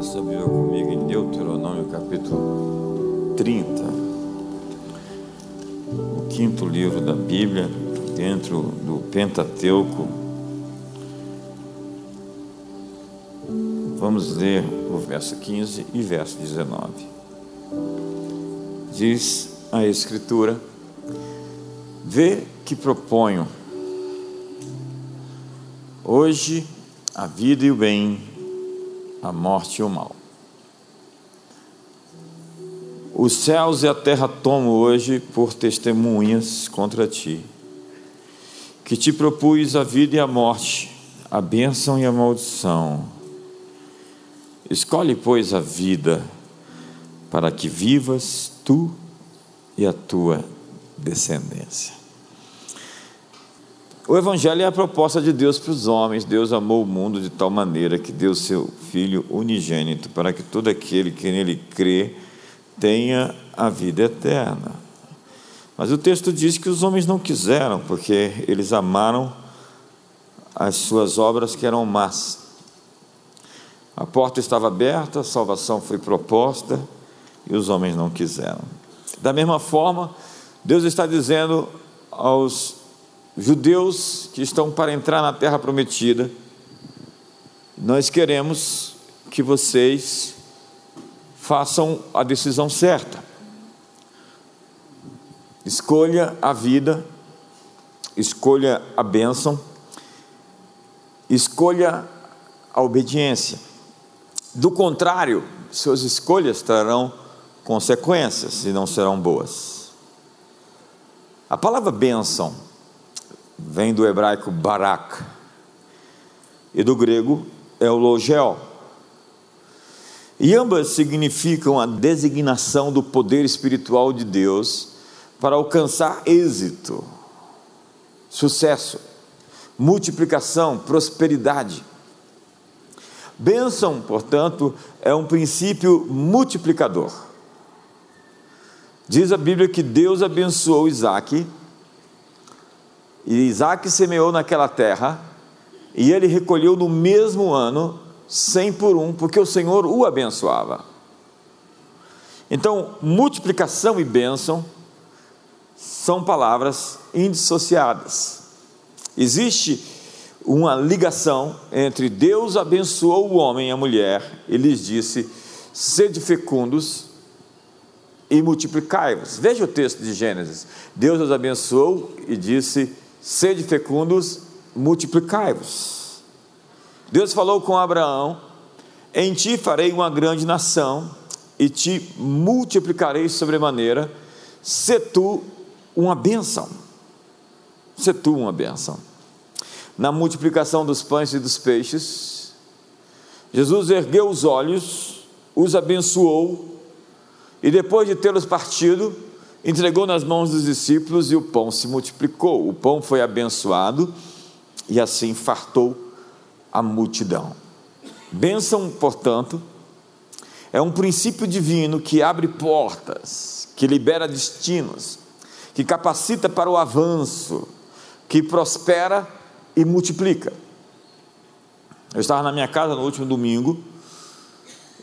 Abra sua Bíblia comigo em Deuteronômio capítulo 30, o quinto livro da Bíblia, dentro do Pentateuco. Vamos ler o verso 15 e verso 19. Diz a Escritura: Vê que proponho hoje a vida e o bem a morte e o mal. Os céus e a terra tomo hoje por testemunhas contra ti, que te propus a vida e a morte, a bênção e a maldição. Escolhe, pois, a vida, para que vivas tu e a tua descendência. O Evangelho é a proposta de Deus para os homens. Deus amou o mundo de tal maneira que deu seu Filho unigênito para que todo aquele que nele crê tenha a vida eterna. Mas o texto diz que os homens não quiseram, porque eles amaram as suas obras que eram más. A porta estava aberta, a salvação foi proposta e os homens não quiseram. Da mesma forma, Deus está dizendo aos judeus que estão para entrar na terra prometida, nós queremos que vocês façam a decisão certa. Escolha a vida, escolha a bênção, escolha a obediência. Do contrário, suas escolhas trarão consequências e não serão boas. A palavra bênção vem do hebraico barak e do grego é o logel. E ambas significam a designação do poder espiritual de Deus para alcançar êxito, sucesso, multiplicação, prosperidade. Bênção, portanto, é um princípio multiplicador. Diz a Bíblia que Deus abençoou Isaac e Isaac semeou naquela terra, e ele recolheu no mesmo ano, cem por um, porque o Senhor o abençoava. Então, multiplicação e bênção são palavras indissociadas. Existe uma ligação entre Deus abençoou o homem e a mulher, e lhes disse: sede fecundos e multiplicai-vos. Veja o texto de Gênesis. Deus os abençoou e disse: sede fecundos, multiplicai-vos. Deus falou com Abraão: Em ti farei uma grande nação e te multiplicarei sobremaneira, se tu uma bênção. Se tu uma bênção. Na multiplicação dos pães e dos peixes, Jesus ergueu os olhos, os abençoou, e depois de tê-los partido, entregou nas mãos dos discípulos e o pão se multiplicou. O pão foi abençoado e assim fartou a multidão. Bênção, portanto, é um princípio divino que abre portas, que libera destinos, que capacita para o avanço, que prospera e multiplica. Eu estava na minha casa no último domingo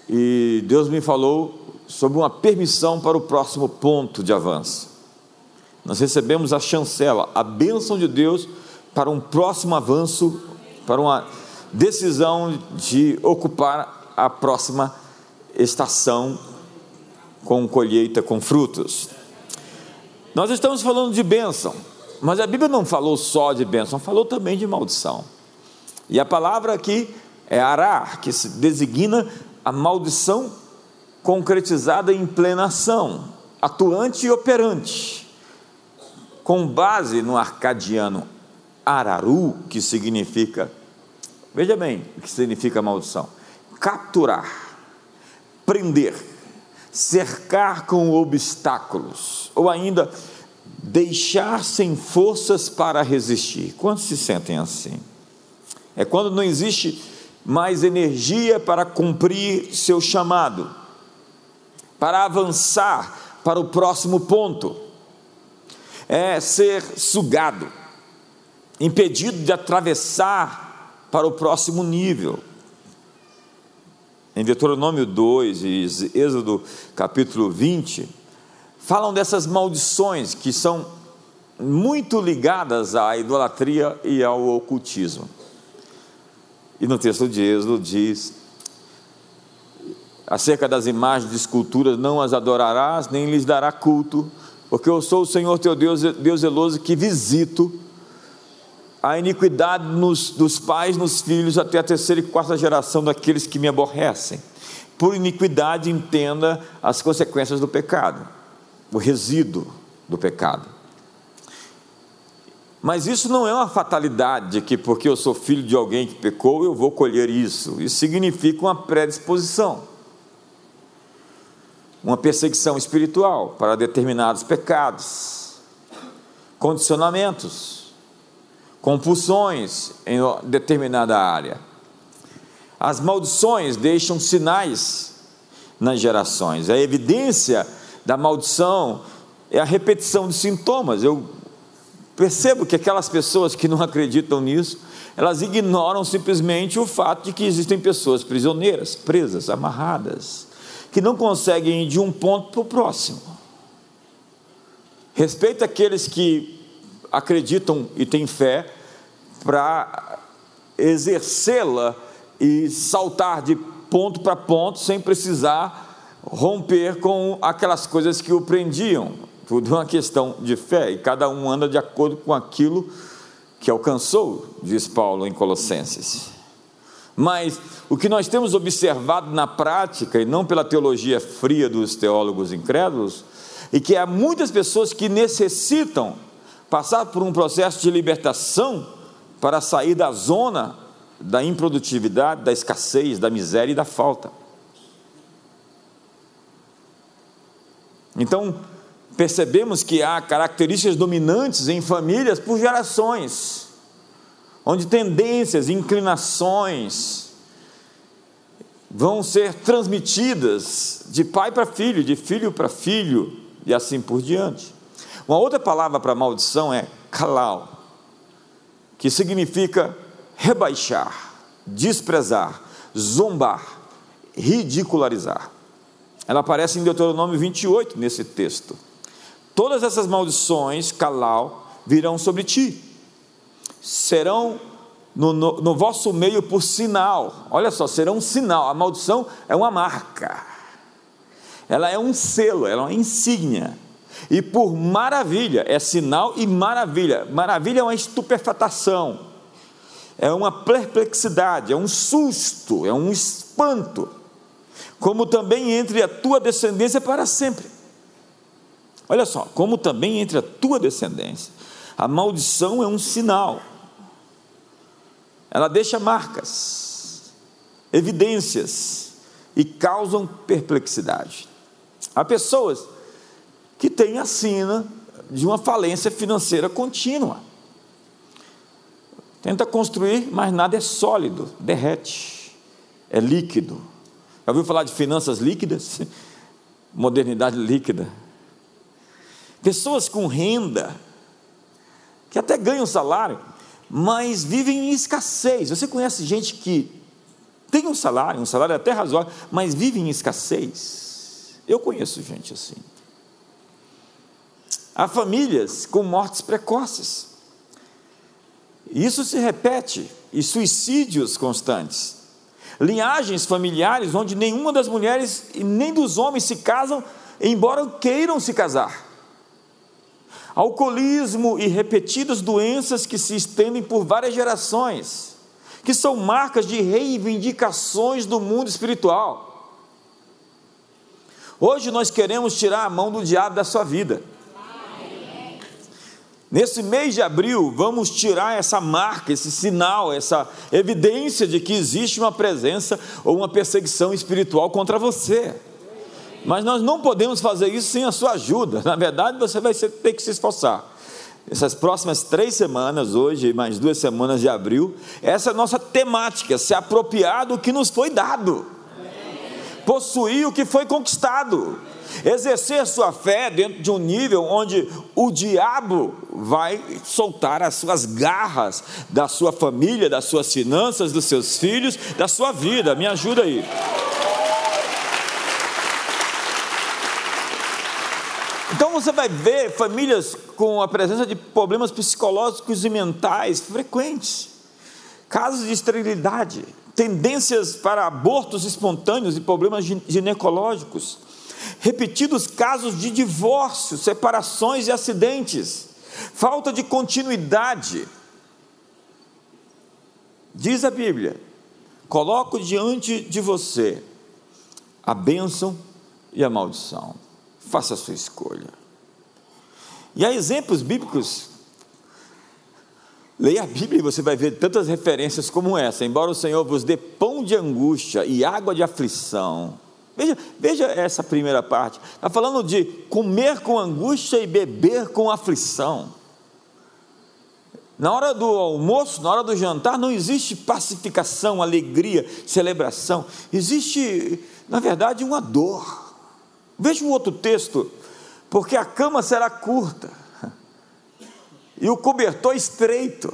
e Deus me falou sobre uma permissão para o próximo ponto de avanço. Nós recebemos a chancela, a bênção de Deus para um próximo avanço, para uma decisão de ocupar a próxima estação com colheita com frutos. Nós estamos falando de bênção, mas a Bíblia não falou só de bênção, falou também de maldição. E a palavra aqui é arar, que se designa a maldição concretizada em plena ação, atuante e operante, com base no arcadiano araru, que significa, veja bem o que significa maldição: capturar, prender, cercar com obstáculos, ou ainda deixar sem forças para resistir. Quantos se sentem assim? É quando não existe mais energia para cumprir seu chamado para avançar para o próximo ponto, é ser sugado, impedido de atravessar para o próximo nível. em Deuteronômio 2 e Êxodo capítulo 20, falam dessas maldições que são muito ligadas à idolatria e ao ocultismo. E no texto de Êxodo diz: acerca das imagens de esculturas, não as adorarás, nem lhes dará culto, porque eu sou o Senhor teu Deus, Deus zeloso, que visito a iniquidade nos, dos pais nos filhos até a terceira e quarta geração daqueles que me aborrecem. Por iniquidade, entenda as consequências do pecado, o resíduo do pecado. Mas isso não é uma fatalidade que porque eu sou filho de alguém que pecou, eu vou colher isso. Isso significa uma predisposição uma perseguição espiritual para determinados pecados, condicionamentos, compulsões em determinada área. As maldições deixam sinais nas gerações. A evidência da maldição é a repetição de sintomas. Eu percebo que aquelas pessoas que não acreditam nisso, elas ignoram simplesmente o fato de que existem pessoas prisioneiras, presas, amarradas, que não conseguem ir de um ponto para o próximo. Respeita aqueles que acreditam e têm fé para exercê-la e saltar de ponto para ponto sem precisar romper com aquelas coisas que o prendiam. Tudo é uma questão de fé e cada um anda de acordo com aquilo que alcançou, diz Paulo em Colossenses. Mas o que nós temos observado na prática, e não pela teologia fria dos teólogos incrédulos, é que há muitas pessoas que necessitam passar por um processo de libertação para sair da zona da improdutividade, da escassez, da miséria e da falta. Então, percebemos que há características dominantes em famílias por gerações onde tendências, inclinações vão ser transmitidas de pai para filho, de filho para filho e assim por diante. Uma outra palavra para maldição é kalal, que significa rebaixar, desprezar, zombar, ridicularizar. Ela aparece em Deuteronômio 28 nesse texto. Todas essas maldições, kalal, virão sobre ti serão no, no, no, vosso meio por sinal. Olha só, serão um sinal. A maldição é uma marca, ela é um selo, ela é uma insígnia. E por maravilha, é sinal e maravilha. Maravilha é uma estupefatação, é uma perplexidade, é um susto, é um espanto. Como também entre a tua descendência para sempre. Olha só, como também entre a tua descendência. A maldição é um sinal ela deixa marcas, evidências e causam perplexidade. Há pessoas que têm a sina de uma falência financeira contínua. Tenta construir, mas nada é sólido, derrete, é líquido. Já ouviu falar de finanças líquidas? Modernidade líquida. Pessoas com renda, que até ganham salário, mas vivem em escassez. Você conhece gente que tem um salário, um salário até razoável, mas vive em escassez? Eu conheço gente assim. Há famílias com mortes precoces. Isso se repete, e suicídios constantes. Linhagens familiares onde nenhuma das mulheres e nem dos homens se casam, embora queiram se casar alcoolismo e repetidas doenças que se estendem por várias gerações, que são marcas de reivindicações do mundo espiritual. Hoje nós queremos tirar a mão do diabo da sua vida. Nesse mês de abril, vamos tirar essa marca, esse sinal, essa evidência de que existe uma presença ou uma perseguição espiritual contra você. Mas nós não podemos fazer isso sem a sua ajuda. Na verdade, você vai ter que se esforçar. Essas próximas três semanas, hoje mais duas semanas de abril, essa é a nossa temática: se apropriar do que nos foi dado, possuir o que foi conquistado, exercer sua fé dentro de um nível onde o diabo vai soltar as suas garras da sua família, das suas finanças, dos seus filhos, da sua vida. Me ajuda aí. Então você vai ver famílias com a presença de problemas psicológicos e mentais frequentes, casos de esterilidade, tendências para abortos espontâneos e problemas ginecológicos, repetidos casos de divórcio, separações e acidentes, falta de continuidade. Diz a Bíblia: coloco diante de você a bênção e a maldição faça a sua escolha. E há exemplos bíblicos. Leia a Bíblia e você vai ver tantas referências como essa. Embora o Senhor vos dê pão de angústia e água de aflição. Veja, veja essa primeira parte. Está falando de comer com angústia e beber com aflição. Na hora do almoço, na hora do jantar, não existe pacificação, alegria, celebração. Existe, na verdade, uma dor Veja um outro texto, porque a cama será curta e o cobertor estreito.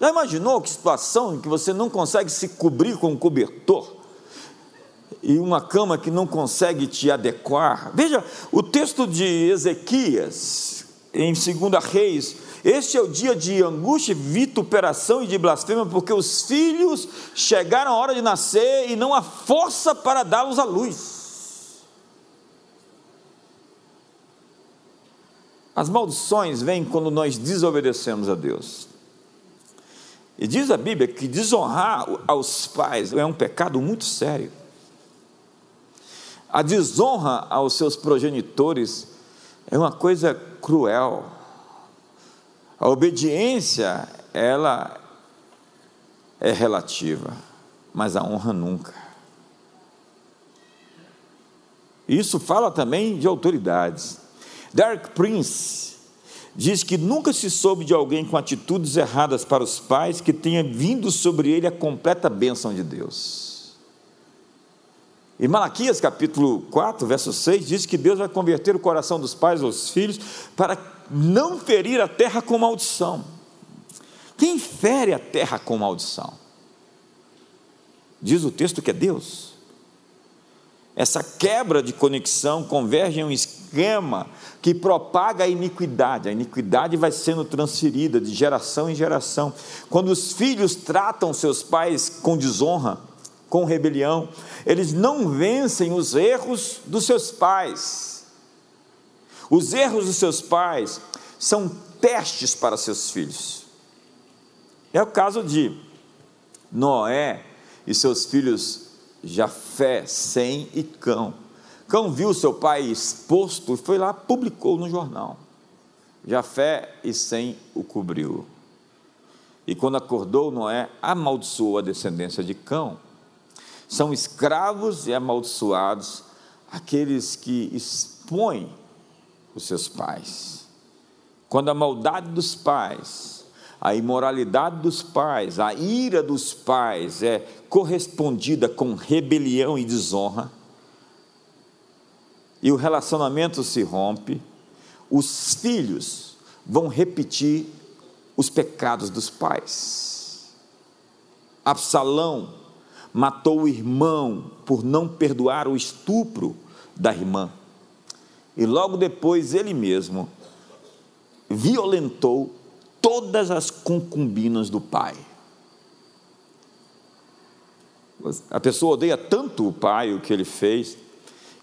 Já imaginou que situação em que você não consegue se cobrir com um cobertor? E uma cama que não consegue te adequar. Veja o texto de Ezequias, em 2 Reis. Este é o dia de angústia, vituperação e de blasfêmia, porque os filhos chegaram a hora de nascer e não há força para dá-los à luz. As maldições vêm quando nós desobedecemos a Deus. E diz a Bíblia que desonrar aos pais é um pecado muito sério. A desonra aos seus progenitores é uma coisa cruel. A obediência, ela é relativa, mas a honra nunca. Isso fala também de autoridades. Derek Prince diz que nunca se soube de alguém com atitudes erradas para os pais que tenha vindo sobre ele a completa bênção de Deus. E Malaquias capítulo 4, verso 6 diz que Deus vai converter o coração dos pais aos filhos para não ferir a terra com maldição. Quem fere a terra com maldição? Diz o texto que é Deus. Essa quebra de conexão converge em um esquema que propaga a iniquidade. A iniquidade vai sendo transferida de geração em geração. Quando os filhos tratam seus pais com desonra, com rebelião, eles não vencem os erros dos seus pais. Os erros dos seus pais são testes para seus filhos. É o caso de Noé e seus filhos Jafé, Sem e Cão. Cão viu seu pai exposto e foi lá, publicou no jornal. Jafé e Sem o cobriu. E quando acordou, Noé amaldiçoou a descendência de Cão. São escravos e amaldiçoados aqueles que expõem os seus pais. Quando a maldade dos pais a imoralidade dos pais, a ira dos pais é correspondida com rebelião e desonra, e o relacionamento se rompe, os filhos vão repetir os pecados dos pais. Absalão matou o irmão por não perdoar o estupro da irmã. E logo depois ele mesmo violentou todas as concubinas do pai. A pessoa odeia tanto o pai, o que ele fez,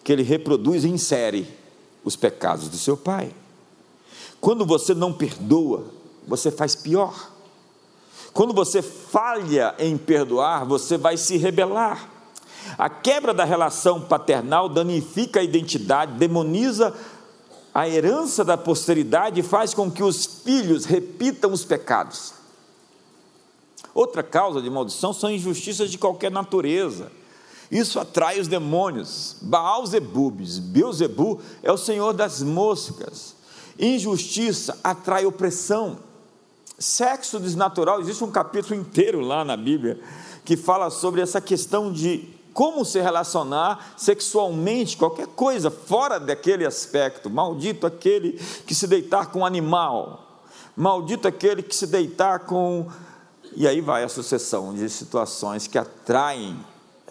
que ele reproduz em série os pecados do seu pai. Quando você não perdoa, você faz pior. Quando você falha em perdoar, você vai se rebelar. A quebra da relação paternal danifica a identidade, demoniza a herança da posteridade faz com que os filhos repitam os pecados. Outra causa de maldição são injustiças de qualquer natureza. Isso atrai os demônios. Baal Zebubes, Beuzebu é o senhor das moscas. Injustiça atrai opressão. Sexo desnatural, existe um capítulo inteiro lá na Bíblia que fala sobre essa questão de como se relacionar sexualmente, qualquer coisa fora daquele aspecto. Maldito aquele que se deitar com um animal, maldito aquele que se deitar com. E aí vai a sucessão de situações que atraem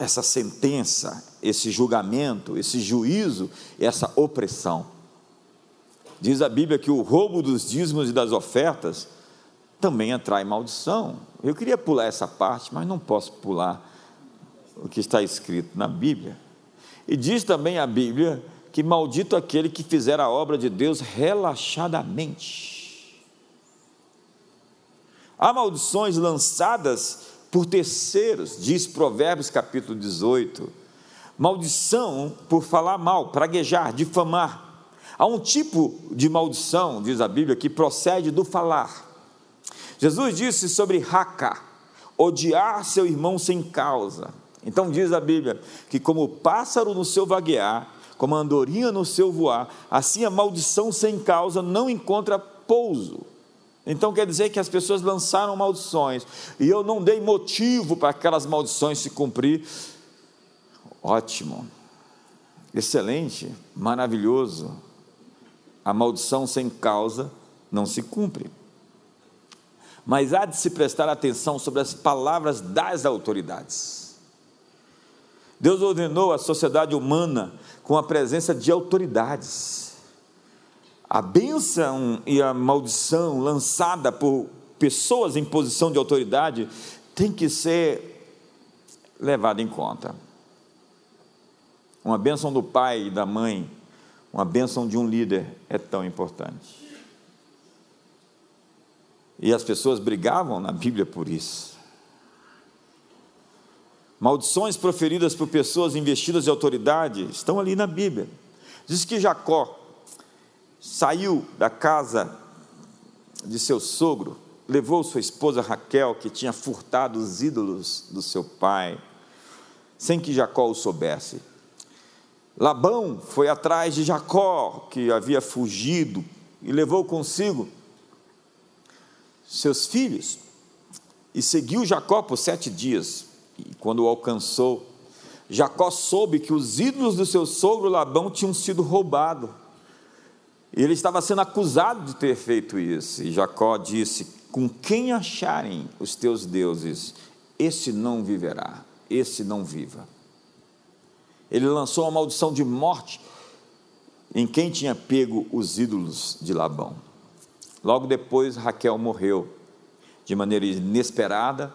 essa sentença, esse julgamento, esse juízo, essa opressão. Diz a Bíblia que o roubo dos dízimos e das ofertas também atrai maldição. Eu queria pular essa parte, mas não posso pular o que está escrito na Bíblia. E diz também a Bíblia que maldito aquele que fizer a obra de Deus relaxadamente. Há maldições lançadas por terceiros, diz Provérbios capítulo 18. Maldição por falar mal, praguejar, difamar. Há um tipo de maldição, diz a Bíblia, que procede do falar. Jesus disse sobre Raca, odiar seu irmão sem causa. Então diz a Bíblia que como o pássaro no seu vaguear, como a andorinha no seu voar, assim a maldição sem causa não encontra pouso. Então quer dizer que as pessoas lançaram maldições e eu não dei motivo para aquelas maldições se cumprir. Ótimo, excelente, maravilhoso. A maldição sem causa não se cumpre mas há de se prestar atenção sobre as palavras das autoridades. Deus ordenou a sociedade humana com a presença de autoridades. A bênção e a maldição lançada por pessoas em posição de autoridade tem que ser levada em conta. Uma bênção do pai e da mãe, uma bênção de um líder é tão importante. E as pessoas brigavam na Bíblia por isso. Maldições proferidas por pessoas investidas de autoridade estão ali na Bíblia. Diz que Jacó saiu da casa de seu sogro, levou sua esposa Raquel, que tinha furtado os ídolos do seu pai, sem que Jacó o soubesse. Labão foi atrás de Jacó, que havia fugido, e levou consigo seus filhos e seguiu Jacó por sete dias. E quando o alcançou, Jacó soube que os ídolos do seu sogro Labão tinham sido roubados. Ele estava sendo acusado de ter feito isso. E Jacó disse: Com quem acharem os teus deuses, esse não viverá, esse não viva. Ele lançou uma maldição de morte em quem tinha pego os ídolos de Labão. Logo depois, Raquel morreu de maneira inesperada,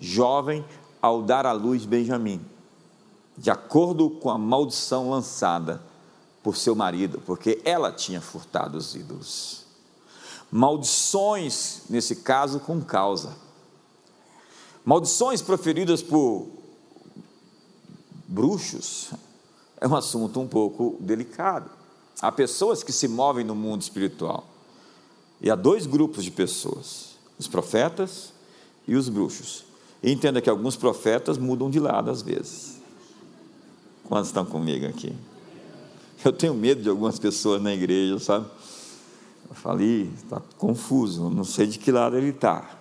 jovem, ao dar à luz Benjamim, de acordo com a maldição lançada por seu marido, porque ela tinha furtado os ídolos. Maldições, nesse caso, com causa. Maldições proferidas por bruxos é um assunto um pouco delicado. Há pessoas que se movem no mundo espiritual e há dois grupos de pessoas: os profetas e os bruxos. E entenda que alguns profetas mudam de lado às vezes. Quantos estão comigo aqui? Eu tenho medo de algumas pessoas na igreja, sabe? Eu falei, está confuso, não sei de que lado ele está.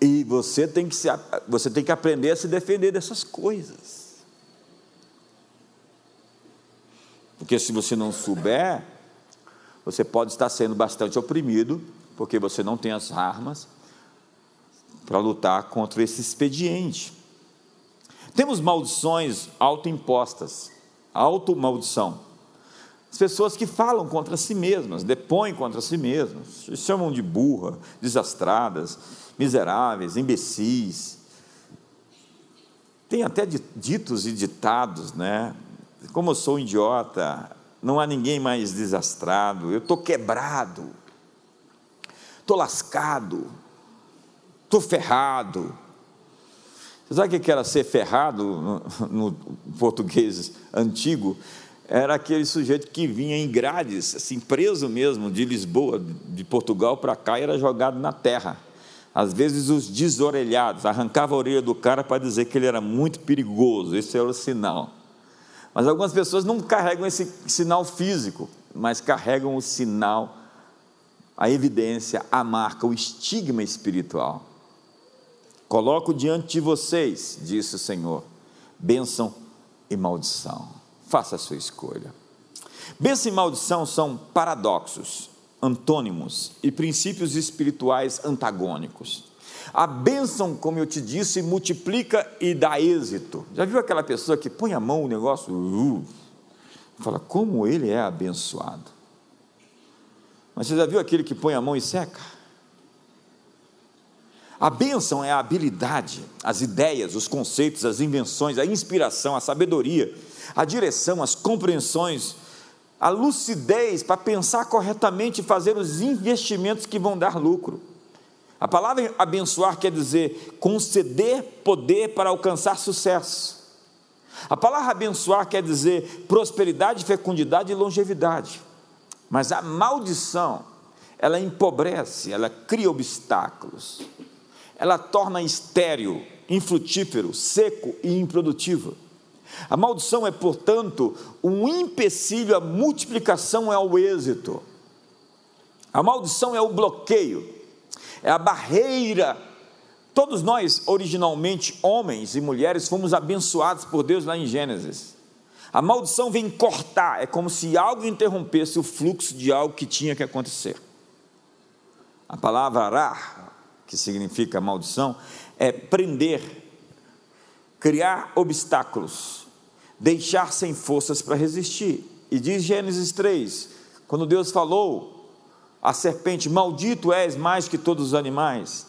E você tem, que se, você tem que aprender a se defender dessas coisas. Porque se você não souber, você pode estar sendo bastante oprimido, porque você não tem as armas para lutar contra esse expediente. Temos maldições autoimpostas, auto-maldição. As pessoas que falam contra si mesmas, depõem contra si mesmas, chamam de burra, desastradas, miseráveis, imbecis. Tem até ditos e ditados, né? Como eu sou um idiota, não há ninguém mais desastrado, eu estou quebrado, estou lascado, estou ferrado. Você sabe o que era ser ferrado no, português antigo? Era aquele sujeito que vinha em grades, assim, preso mesmo, de Lisboa, de Portugal para cá, e era jogado na terra. Às vezes os desorelhados, arrancava a orelha do cara para dizer que ele era muito perigoso, esse era o sinal. Mas algumas pessoas não carregam esse sinal físico, mas carregam o sinal, a evidência, a marca, o estigma espiritual. Coloco diante de vocês, disse o Senhor, bênção e maldição. Faça a sua escolha. Bênção e maldição são paradoxos, antônimos e princípios espirituais antagônicos. A bênção, como eu te disse, multiplica e dá êxito. Já viu aquela pessoa que põe a mão no negócio? Uh, Fala, como ele é abençoado. Mas você já viu aquele que põe a mão e seca? A bênção é a habilidade, as ideias, os conceitos, as invenções, a inspiração, a sabedoria, a direção, as compreensões, a lucidez para pensar corretamente e fazer os investimentos que vão dar lucro. A palavra abençoar quer dizer conceder poder para alcançar sucesso. A palavra abençoar quer dizer prosperidade, fecundidade e longevidade. Mas a maldição, ela empobrece, ela cria obstáculos, ela torna estéril, infrutífero, seco e improdutivo. A maldição é, portanto, um empecilho à multiplicação e ao êxito. A maldição é o bloqueio, é a barreira. Todos nós, originalmente homens e mulheres, fomos abençoados por Deus lá em Gênesis. A maldição vem cortar, é como se algo interrompesse o fluxo de algo que tinha que acontecer. A palavra arar, que significa maldição, é prender, criar obstáculos, deixar sem forças para resistir. E diz Gênesis 3, quando Deus falou à serpente: Maldito és mais que todos os animais,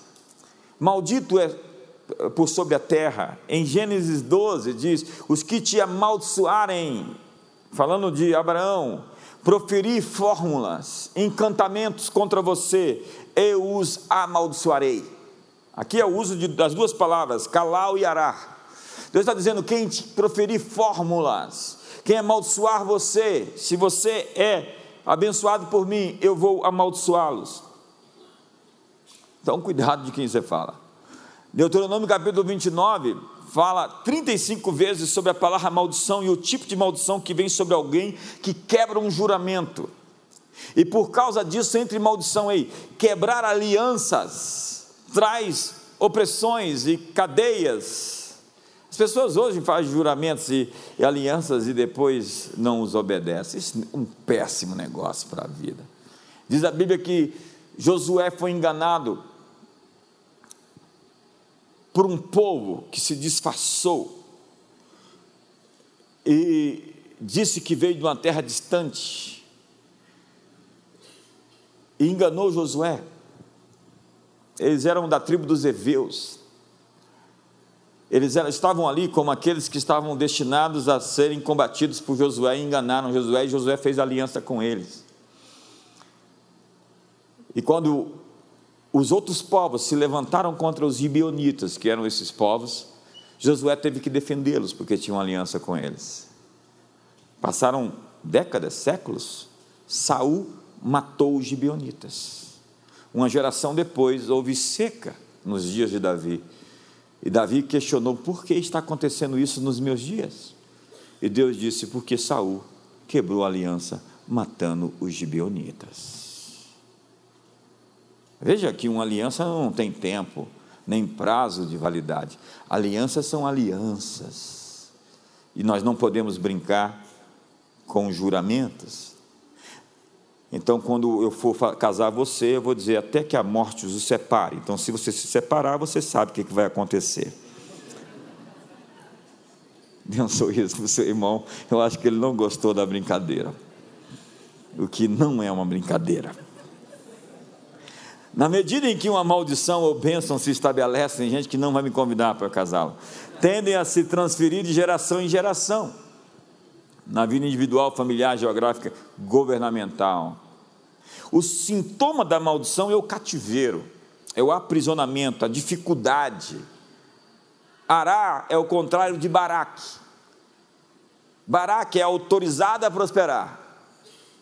maldito é por sobre a terra. Em Gênesis 12 diz: Os que te amaldiçoarem, falando de Abraão, proferir fórmulas, encantamentos contra você, eu os amaldiçoarei. Aqui é o uso de, das duas palavras, calau e arar. Deus está dizendo: quem te proferir fórmulas, quem amaldiçoar você, se você é abençoado por mim, eu vou amaldiçoá-los. Então, cuidado de quem você fala. Deuteronômio capítulo 29 fala 35 vezes sobre a palavra maldição e o tipo de maldição que vem sobre alguém que quebra um juramento. E por causa disso, entre maldição aí, quebrar alianças traz opressões e cadeias. As pessoas hoje fazem juramentos e, e alianças e depois não os obedecem. Isso é um péssimo negócio para a vida. Diz a Bíblia que Josué foi enganado por um povo que se disfarçou e disse que veio de uma terra distante e enganou Josué. Eles eram da tribo dos Eveus. Eles eram, estavam ali como aqueles que estavam destinados a serem combatidos por Josué e enganaram Josué, e Josué fez aliança com eles. E quando os outros povos se levantaram contra os gibeonitas, que eram esses povos, Josué teve que defendê-los, porque tinha aliança com eles. Passaram décadas, séculos, Saul matou os gibeonitas. Uma geração depois houve seca nos dias de Davi. E Davi questionou: por que está acontecendo isso nos meus dias? E Deus disse: porque Saul quebrou a aliança, matando os gibeonitas. Veja que uma aliança não tem tempo, nem prazo de validade. Alianças são alianças. E nós não podemos brincar com juramentos. Então, quando eu for casar você, eu vou dizer até que a morte os separe. Então, se você se separar, você sabe o que vai acontecer. Dê um sorriso para o seu irmão. Eu acho que ele não gostou da brincadeira. O que não é uma brincadeira. Na medida em que uma maldição ou bênção se estabelece, tem gente que não vai me convidar para casá-lo, tendem a se transferir de geração em geração, na vida individual, familiar, geográfica, governamental. O sintoma da maldição é o cativeiro, é o aprisionamento, a dificuldade. Ará é o contrário de Baraque. Baraque é autorizado a prosperar,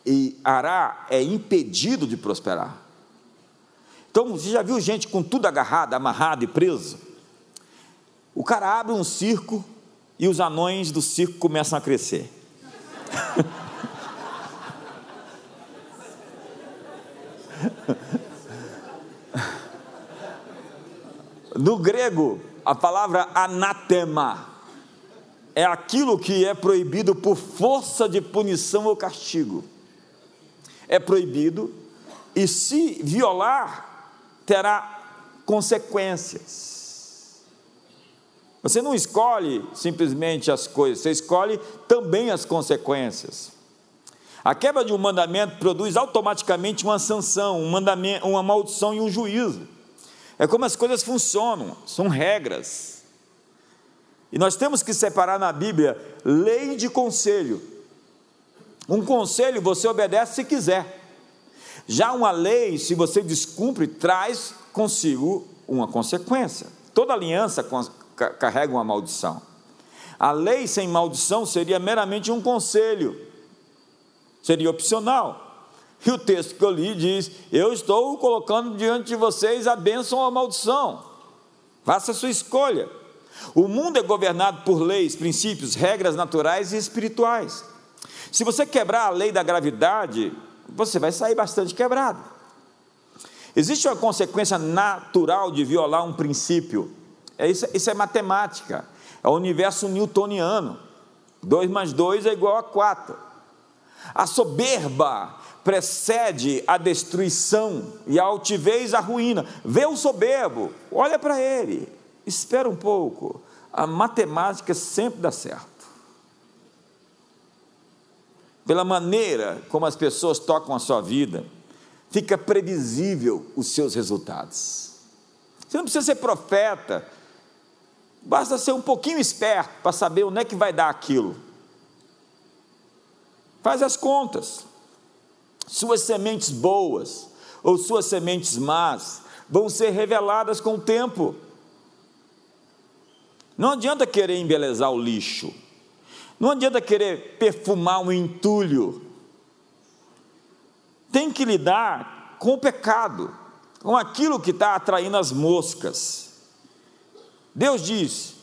e Ará é impedido de prosperar. Então, você já viu gente com tudo agarrado, amarrado e preso? O cara abre um circo e os anões do circo começam a crescer. No grego, a palavra anatema é aquilo que é proibido por força de punição ou castigo. É proibido, e se violar, terá consequências. Você não escolhe simplesmente as coisas, você escolhe também as consequências. A quebra de um mandamento produz automaticamente uma sanção, um mandamento, uma maldição e um juízo. É como as coisas funcionam, são regras. E nós temos que separar na Bíblia lei de conselho. Um conselho você obedece se quiser. Já uma lei, se você descumpre, traz consigo uma consequência. Toda aliança carrega uma maldição. A lei sem maldição seria meramente um conselho, seria opcional. E o texto que eu li diz: Eu estou colocando diante de vocês a bênção ou a maldição. Faça a sua escolha. O mundo é governado por leis, princípios, regras naturais e espirituais. Se você quebrar a lei da gravidade, você vai sair bastante quebrado. Existe uma consequência natural de violar um princípio. É isso, isso é matemática. É o universo newtoniano. 2 mais 2 é igual a 4. A soberba precede a destruição e a altivez a ruína. Vê o soberbo, olha para ele, espera um pouco. A matemática sempre dá certo. Pela maneira como as pessoas tocam a sua vida, fica previsível os seus resultados. Você não precisa ser profeta, basta ser um pouquinho esperto para saber onde é que vai dar aquilo. Faz as contas. Suas sementes boas ou suas sementes más vão ser reveladas com o tempo. Não adianta querer embelezar o lixo. Não adianta querer perfumar um entulho. Tem que lidar com o pecado, com aquilo que está atraindo as moscas. Deus diz: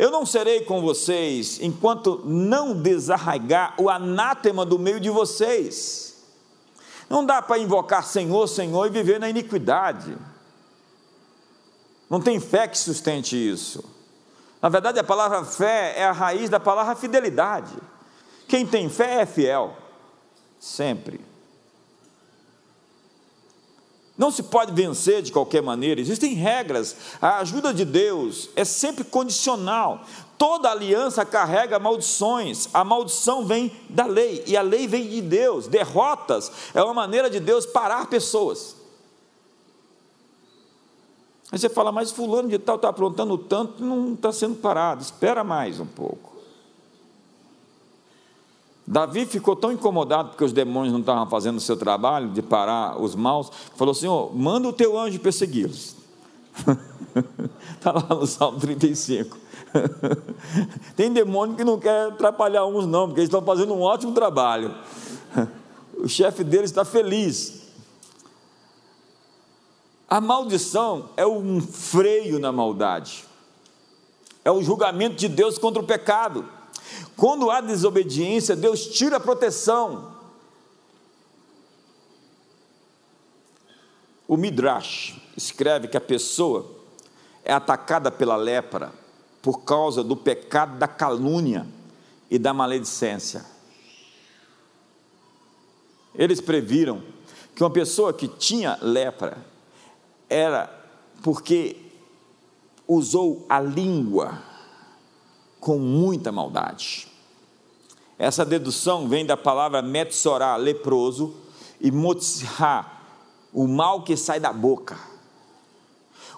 Eu não serei com vocês enquanto não desarraigar o anátema do meio de vocês. Não dá para invocar Senhor, Senhor e viver na iniquidade. Não tem fé que sustente isso. Na verdade, a palavra fé é a raiz da palavra fidelidade. Quem tem fé é fiel, sempre. Não se pode vencer de qualquer maneira, existem regras. A ajuda de Deus é sempre condicional. Toda aliança carrega maldições, a maldição vem da lei, e a lei vem de Deus. Derrotas é uma maneira de Deus parar pessoas. Aí você fala, mas fulano de tal está aprontando tanto, não está sendo parado, espera mais um pouco. Davi ficou tão incomodado porque os demônios não estavam fazendo o seu trabalho de parar os maus, falou: Senhor, manda o teu anjo persegui-los. Está lá no Salmo 35. Tem demônio que não quer atrapalhar uns, não, porque eles estão fazendo um ótimo trabalho. O chefe deles está feliz. A maldição é um freio na maldade, é o julgamento de Deus contra o pecado. Quando há desobediência, Deus tira a proteção. O Midrash escreve que a pessoa é atacada pela lepra por causa do pecado da calúnia e da maledicência. Eles previram que uma pessoa que tinha lepra era porque usou a língua com muita maldade. Essa dedução vem da palavra metsorá, leproso, e motzha, o mal que sai da boca.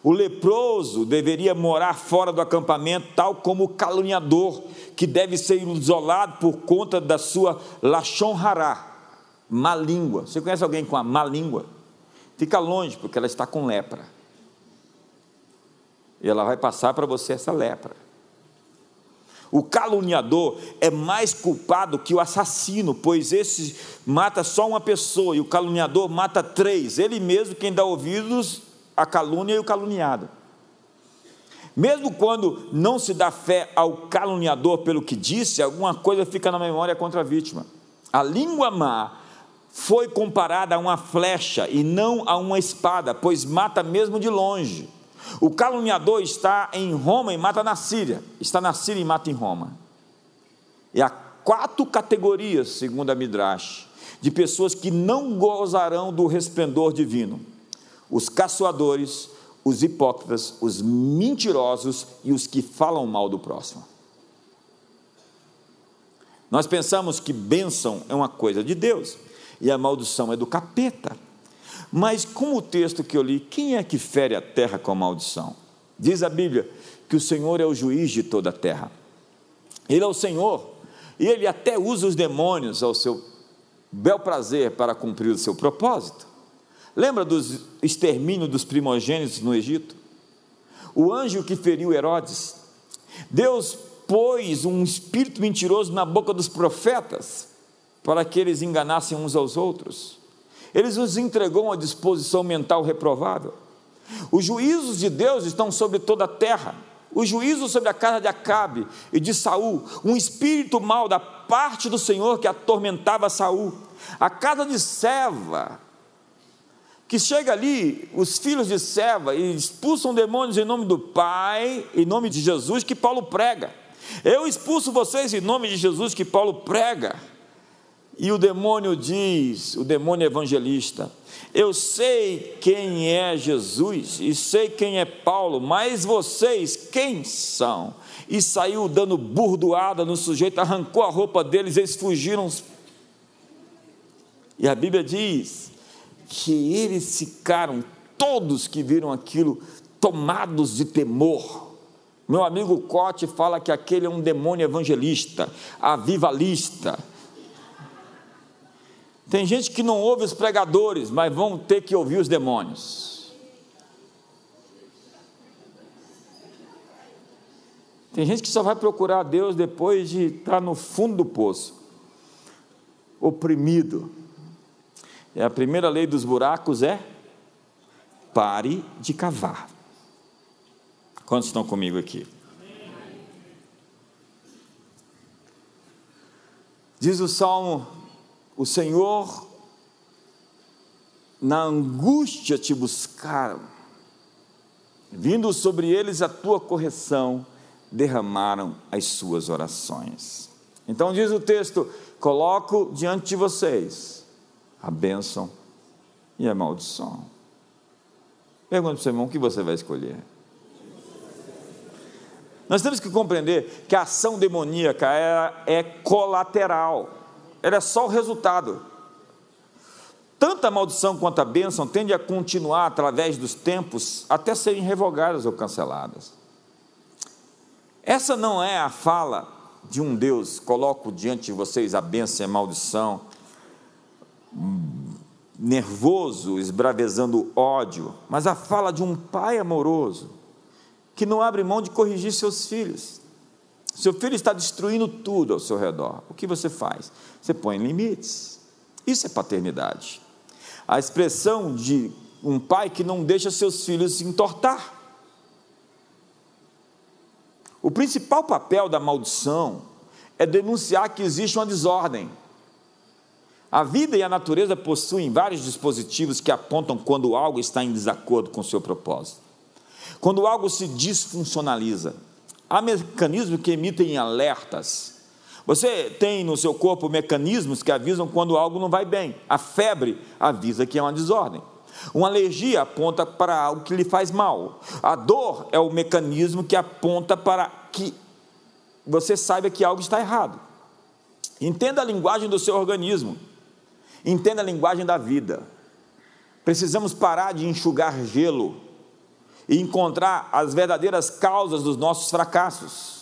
O leproso deveria morar fora do acampamento, tal como o caluniador, que deve ser isolado por conta da sua lachon hará, má língua. Você conhece alguém com a má língua? Fica longe, porque ela está com lepra. E ela vai passar para você essa lepra. O caluniador é mais culpado que o assassino, pois esse mata só uma pessoa e o caluniador mata três. Ele mesmo quem dá ouvidos a calúnia e o caluniado. Mesmo quando não se dá fé ao caluniador pelo que disse, alguma coisa fica na memória contra a vítima. A língua má foi comparada a uma flecha e não a uma espada, pois mata mesmo de longe. O caluniador está em Roma e mata na Síria, está na Síria e mata em Roma. E há quatro categorias, segundo a Midrash, de pessoas que não gozarão do resplendor divino os caçoadores, os hipócritas, os mentirosos e os que falam mal do próximo. Nós pensamos que bênção é uma coisa de Deus e a maldição é do capeta. Mas, como o texto que eu li, quem é que fere a terra com a maldição? Diz a Bíblia que o Senhor é o juiz de toda a terra. Ele é o Senhor e ele até usa os demônios ao seu bel prazer para cumprir o seu propósito. Lembra do extermínio dos primogênitos no Egito? O anjo que feriu Herodes. Deus pôs um espírito mentiroso na boca dos profetas para que eles enganassem uns aos outros. Eles os entregou uma disposição mental reprovável. Os juízos de Deus estão sobre toda a terra. O juízo sobre a casa de Acabe e de Saul, um espírito mau da parte do Senhor que atormentava Saul. A casa de Seva, que chega ali, os filhos de Seva, e expulsam demônios em nome do Pai, em nome de Jesus, que Paulo prega. Eu expulso vocês em nome de Jesus, que Paulo prega. E o demônio diz, o demônio evangelista, eu sei quem é Jesus e sei quem é Paulo, mas vocês quem são? E saiu dando burdoada no sujeito, arrancou a roupa deles, eles fugiram. E a Bíblia diz que eles ficaram, todos que viram aquilo, tomados de temor. Meu amigo Cote fala que aquele é um demônio evangelista, avivalista tem gente que não ouve os pregadores, mas vão ter que ouvir os demônios. Tem gente que só vai procurar Deus depois de estar no fundo do poço, oprimido. E a primeira lei dos buracos é: pare de cavar. Quantos estão comigo aqui? Diz o Salmo o Senhor, na angústia te buscaram, vindo sobre eles a tua correção, derramaram as suas orações. Então diz o texto: coloco diante de vocês a bênção e a maldição. Pergunta para o seu irmão: o que você vai escolher? Nós temos que compreender que a ação demoníaca é, é colateral é só o resultado. Tanto a maldição quanto a bênção tende a continuar através dos tempos até serem revogadas ou canceladas. Essa não é a fala de um Deus, coloco diante de vocês a bênção e a maldição, nervoso, esbravejando ódio, mas a fala de um pai amoroso, que não abre mão de corrigir seus filhos, seu filho está destruindo tudo ao seu redor. O que você faz? Você põe limites. Isso é paternidade. A expressão de um pai que não deixa seus filhos se entortar. O principal papel da maldição é denunciar que existe uma desordem. A vida e a natureza possuem vários dispositivos que apontam quando algo está em desacordo com seu propósito. Quando algo se disfuncionaliza, Há mecanismos que emitem alertas. Você tem no seu corpo mecanismos que avisam quando algo não vai bem. A febre avisa que é uma desordem. Uma alergia aponta para algo que lhe faz mal. A dor é o mecanismo que aponta para que você saiba que algo está errado. Entenda a linguagem do seu organismo. Entenda a linguagem da vida. Precisamos parar de enxugar gelo e encontrar as verdadeiras causas dos nossos fracassos,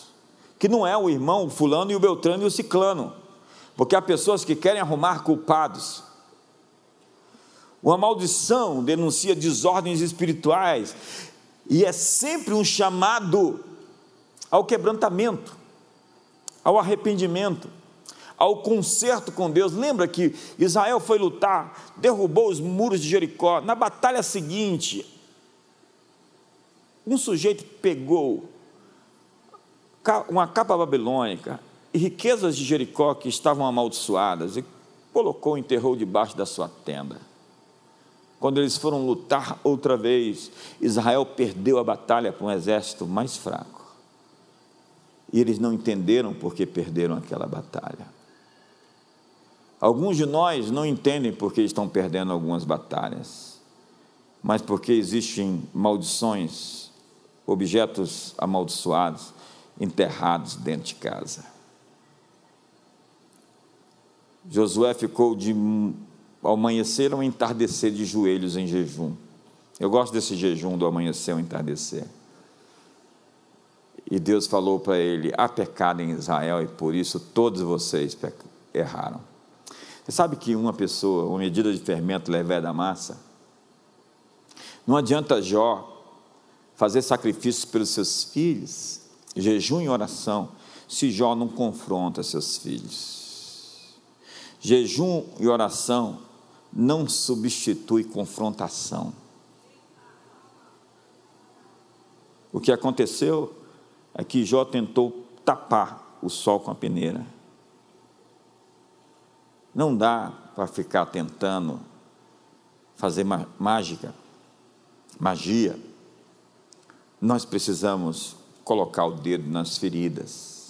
que não é o irmão o fulano e o beltrano e o ciclano, porque há pessoas que querem arrumar culpados. Uma maldição denuncia desordens espirituais e é sempre um chamado ao quebrantamento, ao arrependimento, ao conserto com Deus. Lembra que Israel foi lutar, derrubou os muros de Jericó. Na batalha seguinte, um sujeito pegou uma capa babilônica e riquezas de Jericó que estavam amaldiçoadas e colocou e enterrou debaixo da sua tenda. Quando eles foram lutar outra vez, Israel perdeu a batalha para um exército mais fraco. E eles não entenderam porque perderam aquela batalha. Alguns de nós não entendem porque estão perdendo algumas batalhas, mas porque existem maldições objetos amaldiçoados enterrados dentro de casa. Josué ficou de ao amanhecer ao entardecer de joelhos em jejum. Eu gosto desse jejum do amanhecer ao entardecer. E Deus falou para ele: há pecado em Israel e por isso todos vocês erraram. Você sabe que uma pessoa, uma medida de fermento leva da massa? Não adianta Jó fazer sacrifícios pelos seus filhos, jejum e oração, se Jó não confronta seus filhos. Jejum e oração não substitui confrontação. O que aconteceu é que Jó tentou tapar o sol com a peneira. Não dá para ficar tentando fazer mágica, magia. Nós precisamos colocar o dedo nas feridas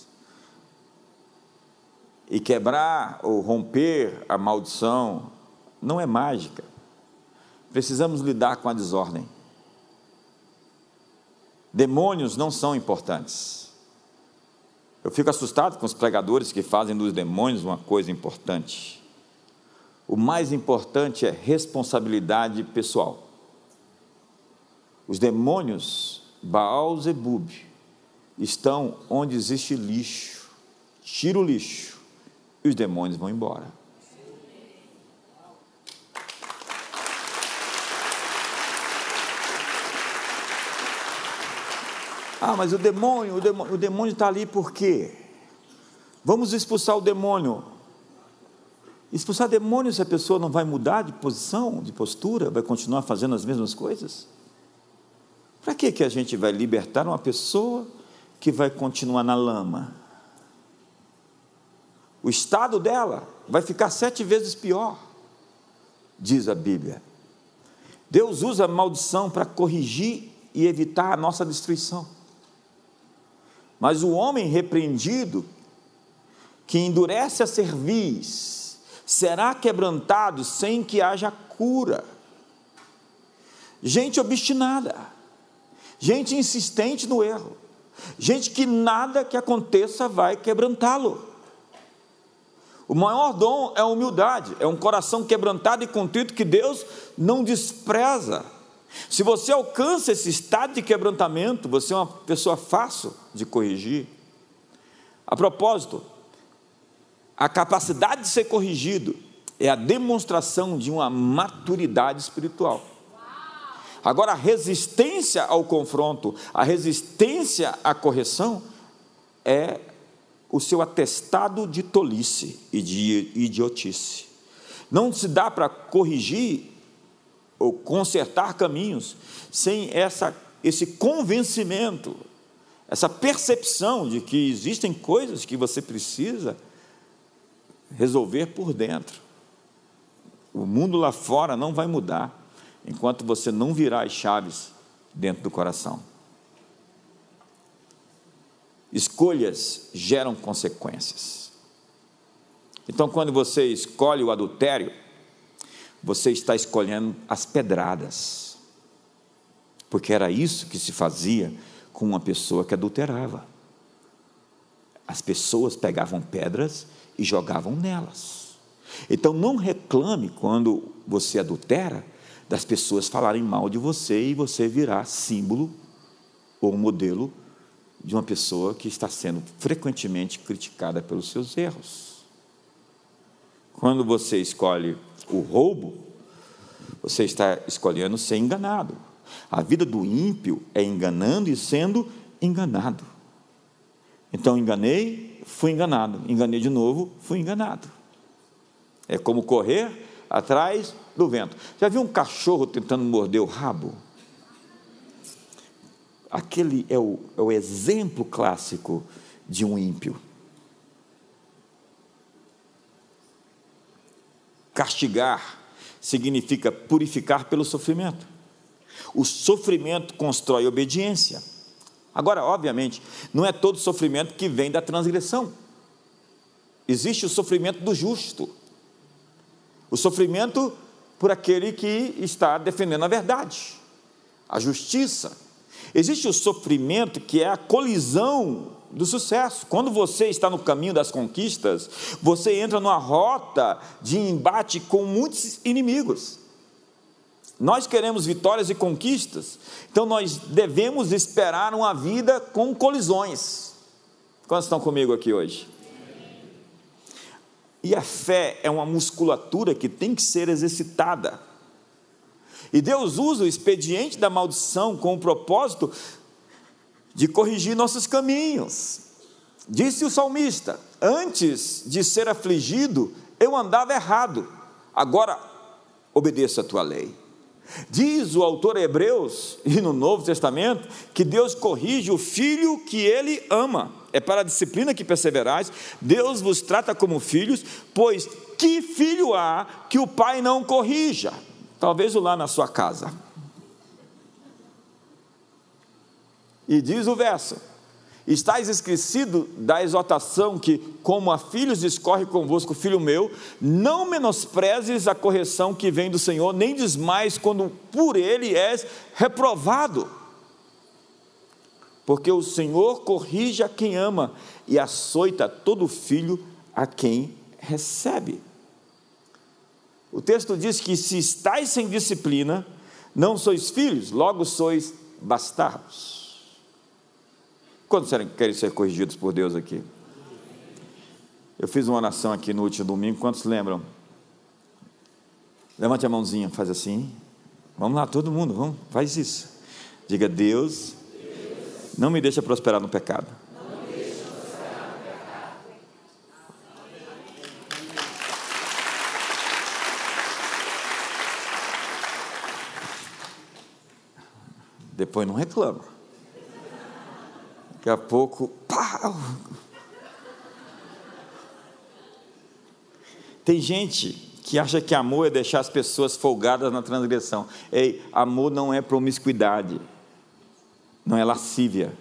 e quebrar ou romper a maldição não é mágica. Precisamos lidar com a desordem. Demônios não são importantes. Eu fico assustado com os pregadores que fazem dos demônios uma coisa importante. O mais importante é responsabilidade pessoal. Os demônios, Baal Zebub, estão onde existe lixo. Tira o lixo e os demônios vão embora. Ah, mas o demônio, o demônio, o demônio está ali por quê? Vamos expulsar o demônio. Expulsar demônio se a pessoa não vai mudar de posição, de postura, vai continuar fazendo as mesmas coisas? Para que, que a gente vai libertar uma pessoa que vai continuar na lama? O estado dela vai ficar sete vezes pior, diz a Bíblia. Deus usa a maldição para corrigir e evitar a nossa destruição. Mas o homem repreendido, que endurece a cerviz, será quebrantado sem que haja cura. Gente obstinada, gente insistente no erro, gente que nada que aconteça vai quebrantá-lo. O maior dom é a humildade, é um coração quebrantado e contrito que Deus não despreza. Se você alcança esse estado de quebrantamento, você é uma pessoa fácil de corrigir. A propósito, a capacidade de ser corrigido é a demonstração de uma maturidade espiritual. Agora, a resistência ao confronto, a resistência à correção, é o seu atestado de tolice e de idiotice. Não se dá para corrigir ou consertar caminhos sem essa, esse convencimento, essa percepção de que existem coisas que você precisa resolver por dentro. O mundo lá fora não vai mudar enquanto você não virar as chaves dentro do coração. Escolhas geram consequências. Então, quando você escolhe o adultério, você está escolhendo as pedradas, porque era isso que se fazia com uma pessoa que adulterava. As pessoas pegavam pedras e jogavam nelas. Então não reclame quando você adultera das pessoas falarem mal de você e você virar símbolo ou modelo de uma pessoa que está sendo frequentemente criticada pelos seus erros. Quando você escolhe o roubo, você está escolhendo ser enganado. A vida do ímpio é enganando e sendo enganado. Então, enganei, fui enganado. Enganei de novo, fui enganado. É como correr atrás do vento. Já viu um cachorro tentando morder o rabo? Aquele é o, é o exemplo clássico de um ímpio. Castigar significa purificar pelo sofrimento. O sofrimento constrói obediência. Agora, obviamente, não é todo sofrimento que vem da transgressão. Existe o sofrimento do justo. O sofrimento por aquele que está defendendo a verdade, a justiça. Existe o sofrimento que é a colisão do sucesso. Quando você está no caminho das conquistas, você entra numa rota de embate com muitos inimigos. Nós queremos vitórias e conquistas, então nós devemos esperar uma vida com colisões. Quantos estão comigo aqui hoje? E a fé é uma musculatura que tem que ser exercitada. E Deus usa o expediente da maldição com o propósito de corrigir nossos caminhos. Disse o salmista: Antes de ser afligido, eu andava errado, agora obedeço a tua lei. Diz o autor Hebreus, e no Novo Testamento, que Deus corrige o filho que ele ama. É para a disciplina que perseverais, Deus vos trata como filhos, pois que filho há que o pai não corrija? Talvez o lá na sua casa. E diz o verso: Estais esquecido da exortação que, como a filhos discorre convosco, filho meu, não menosprezes a correção que vem do Senhor, nem desmais quando por ele és reprovado. Porque o Senhor corrige a quem ama e açoita todo filho a quem recebe. O texto diz que se estáis sem disciplina, não sois filhos, logo sois bastardos. Quantos querem ser corrigidos por Deus aqui? Eu fiz uma oração aqui no último domingo, quantos lembram? Levante a mãozinha, faz assim. Vamos lá, todo mundo, vamos, faz isso. Diga, Deus, não me deixa prosperar no pecado. Depois não reclama. Daqui a pouco, pau! Tem gente que acha que amor é deixar as pessoas folgadas na transgressão. Ei, amor não é promiscuidade, não é lascívia.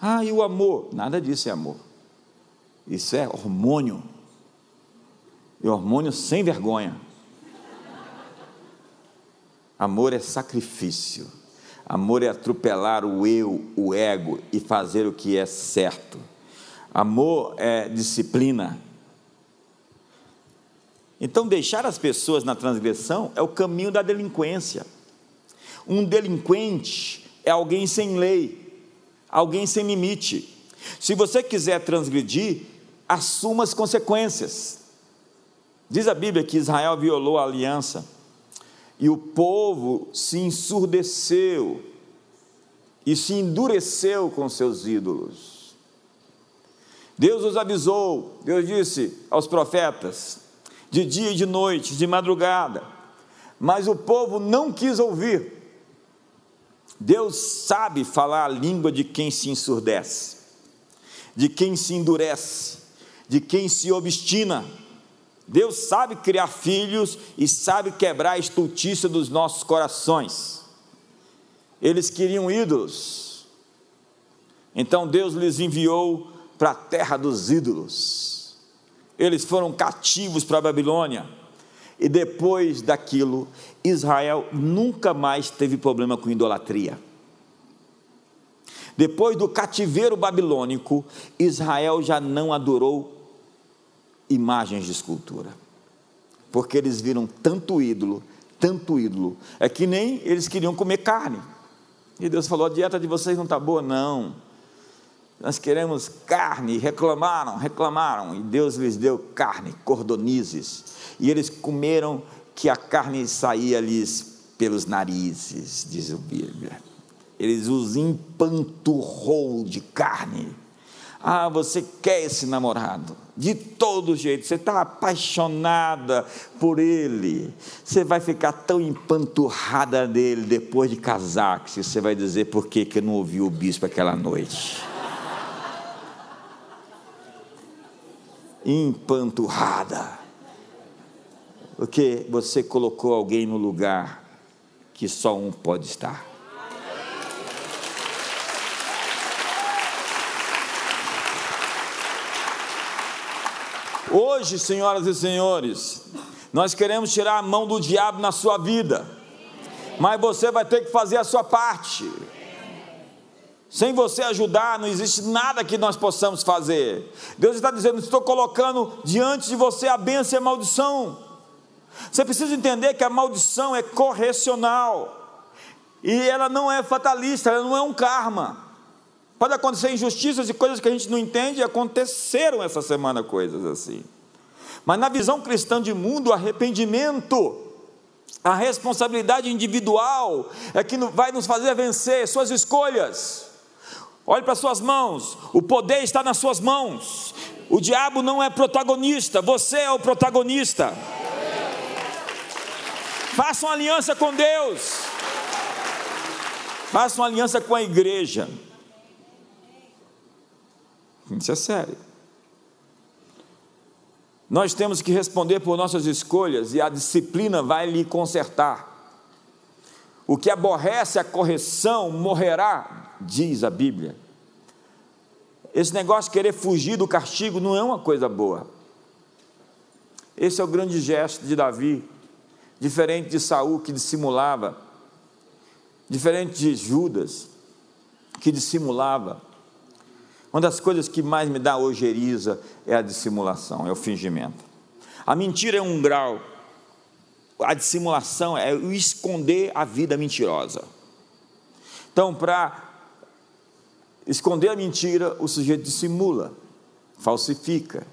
Ah, e o amor? Nada disso é amor. Isso é hormônio. E hormônio sem vergonha. Amor é sacrifício. Amor é atropelar o eu, o ego e fazer o que é certo. Amor é disciplina. Então, deixar as pessoas na transgressão é o caminho da delinquência. Um delinquente é alguém sem lei, alguém sem limite. Se você quiser transgredir, assuma as consequências. Diz a Bíblia que Israel violou a aliança e o povo se ensurdeceu e se endureceu com seus ídolos. Deus os avisou, Deus disse aos profetas, de dia e de noite, de madrugada, mas o povo não quis ouvir. Deus sabe falar a língua de quem se ensurdece, de quem se endurece, de quem se obstina Deus sabe criar filhos e sabe quebrar a estultícia dos nossos corações. Eles queriam ídolos. Então Deus lhes enviou para a terra dos ídolos. Eles foram cativos para a Babilônia. E depois daquilo, Israel nunca mais teve problema com idolatria. Depois do cativeiro babilônico, Israel já não adorou imagens de escultura, porque eles viram tanto ídolo, tanto ídolo, é que nem eles queriam comer carne. E Deus falou: a dieta de vocês não está boa, não. Nós queremos carne, reclamaram, reclamaram, e Deus lhes deu carne, cordonizes, e eles comeram que a carne saía-lhes pelos narizes, diz a Bíblia. Eles os empanturrou de carne ah, você quer esse namorado, de todo jeito, você está apaixonada por ele, você vai ficar tão empanturrada dele depois de casar, que você vai dizer por que, que não ouviu o bispo aquela noite. Empanturrada, porque você colocou alguém no lugar que só um pode estar. Hoje, senhoras e senhores, nós queremos tirar a mão do diabo na sua vida, mas você vai ter que fazer a sua parte. Sem você ajudar, não existe nada que nós possamos fazer. Deus está dizendo: estou colocando diante de você a bênção e a maldição. Você precisa entender que a maldição é correcional. E ela não é fatalista, ela não é um karma. Pode acontecer injustiças e coisas que a gente não entende, e aconteceram essa semana coisas assim. Mas na visão cristã de mundo, arrependimento, a responsabilidade individual é que vai nos fazer vencer suas escolhas. Olhe para suas mãos, o poder está nas suas mãos. O diabo não é protagonista, você é o protagonista. Faça uma aliança com Deus. Faça uma aliança com a igreja. Isso é sério. Nós temos que responder por nossas escolhas e a disciplina vai lhe consertar. O que aborrece a correção morrerá, diz a Bíblia. Esse negócio de querer fugir do castigo não é uma coisa boa. Esse é o grande gesto de Davi, diferente de Saul que dissimulava, diferente de Judas que dissimulava. Uma das coisas que mais me dá ojeriza é a dissimulação, é o fingimento. A mentira é um grau, a dissimulação é o esconder a vida mentirosa. Então, para esconder a mentira, o sujeito dissimula, falsifica.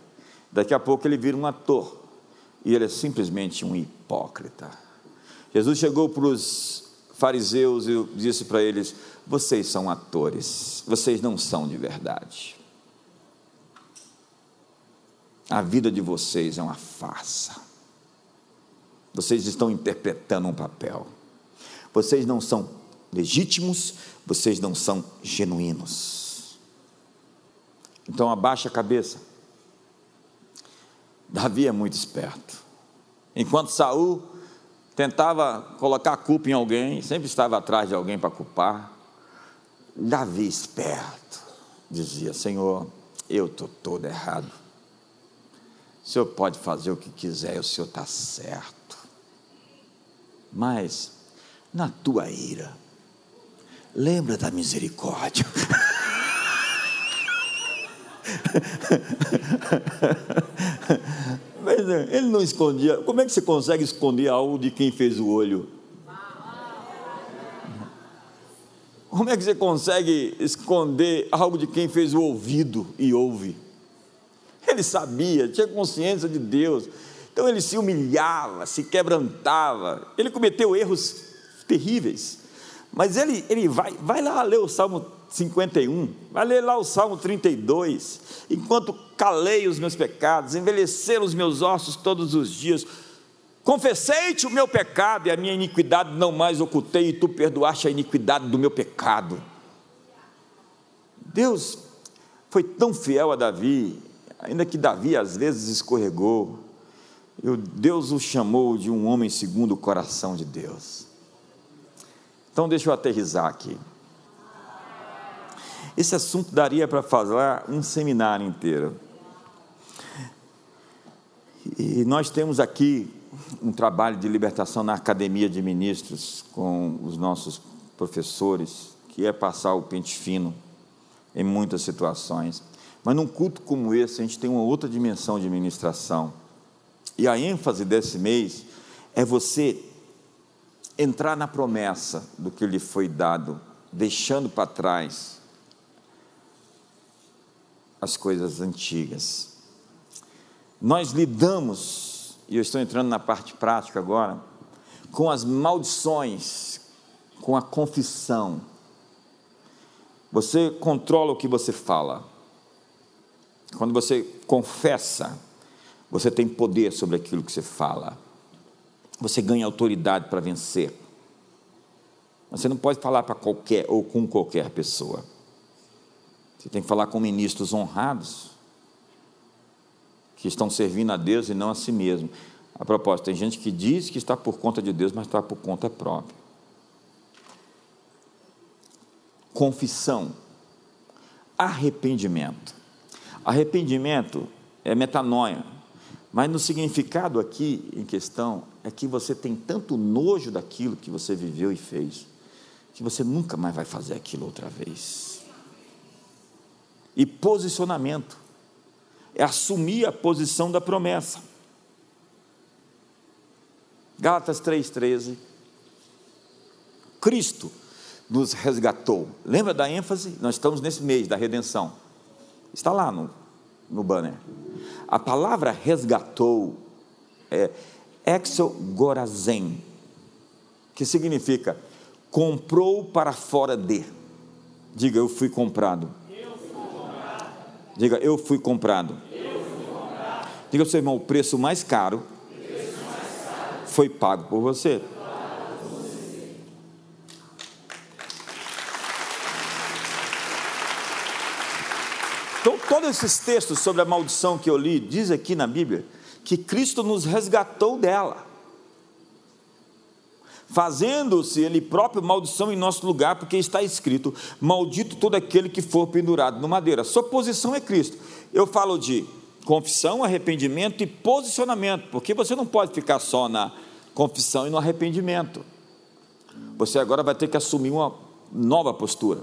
Daqui a pouco ele vira um ator e ele é simplesmente um hipócrita. Jesus chegou para os fariseus e disse para eles: vocês são atores, vocês não são de verdade. A vida de vocês é uma farsa. Vocês estão interpretando um papel. Vocês não são legítimos, vocês não são genuínos. Então abaixa a cabeça. Davi é muito esperto. Enquanto Saul tentava colocar a culpa em alguém, sempre estava atrás de alguém para culpar. Davi, esperto, dizia: Senhor, eu estou todo errado. O senhor pode fazer o que quiser, o senhor está certo. Mas, na tua ira, lembra da misericórdia. Mas ele não escondia. Como é que você consegue esconder algo de quem fez o olho? Como é que você consegue esconder algo de quem fez o ouvido e ouve? Ele sabia, tinha consciência de Deus. Então ele se humilhava, se quebrantava. Ele cometeu erros terríveis. Mas ele, ele vai, vai lá ler o Salmo 51, vai ler lá o Salmo 32. Enquanto calei os meus pecados, envelheceram os meus ossos todos os dias, Confessei-te o meu pecado e a minha iniquidade não mais ocultei, e tu perdoaste a iniquidade do meu pecado. Deus foi tão fiel a Davi, ainda que Davi às vezes escorregou, Deus o chamou de um homem segundo o coração de Deus. Então deixa eu aterrizar aqui. Esse assunto daria para fazer um seminário inteiro. E nós temos aqui um trabalho de libertação na academia de ministros com os nossos professores, que é passar o pente fino em muitas situações. Mas num culto como esse, a gente tem uma outra dimensão de ministração. E a ênfase desse mês é você entrar na promessa do que lhe foi dado, deixando para trás as coisas antigas. Nós lidamos e eu estou entrando na parte prática agora, com as maldições, com a confissão. Você controla o que você fala. Quando você confessa, você tem poder sobre aquilo que você fala. Você ganha autoridade para vencer. Você não pode falar para qualquer ou com qualquer pessoa. Você tem que falar com ministros honrados que estão servindo a Deus e não a si mesmo. A propósito, tem gente que diz que está por conta de Deus, mas está por conta própria. Confissão, arrependimento. Arrependimento é metanoia, mas no significado aqui em questão é que você tem tanto nojo daquilo que você viveu e fez, que você nunca mais vai fazer aquilo outra vez. E posicionamento. É assumir a posição da promessa. Gálatas 3,13. Cristo nos resgatou. Lembra da ênfase? Nós estamos nesse mês da redenção. Está lá no, no banner. A palavra resgatou é exogorazen, que significa comprou para fora de. Diga, eu fui comprado. Diga, eu fui comprado. Diga ao seu irmão, o preço mais caro, preço mais caro foi pago por você. Então, todos esses textos sobre a maldição que eu li, diz aqui na Bíblia, que Cristo nos resgatou dela, fazendo-se Ele próprio maldição em nosso lugar, porque está escrito: Maldito todo aquele que for pendurado no madeira. Sua posição é Cristo. Eu falo de confissão, arrependimento e posicionamento, porque você não pode ficar só na confissão e no arrependimento. Você agora vai ter que assumir uma nova postura.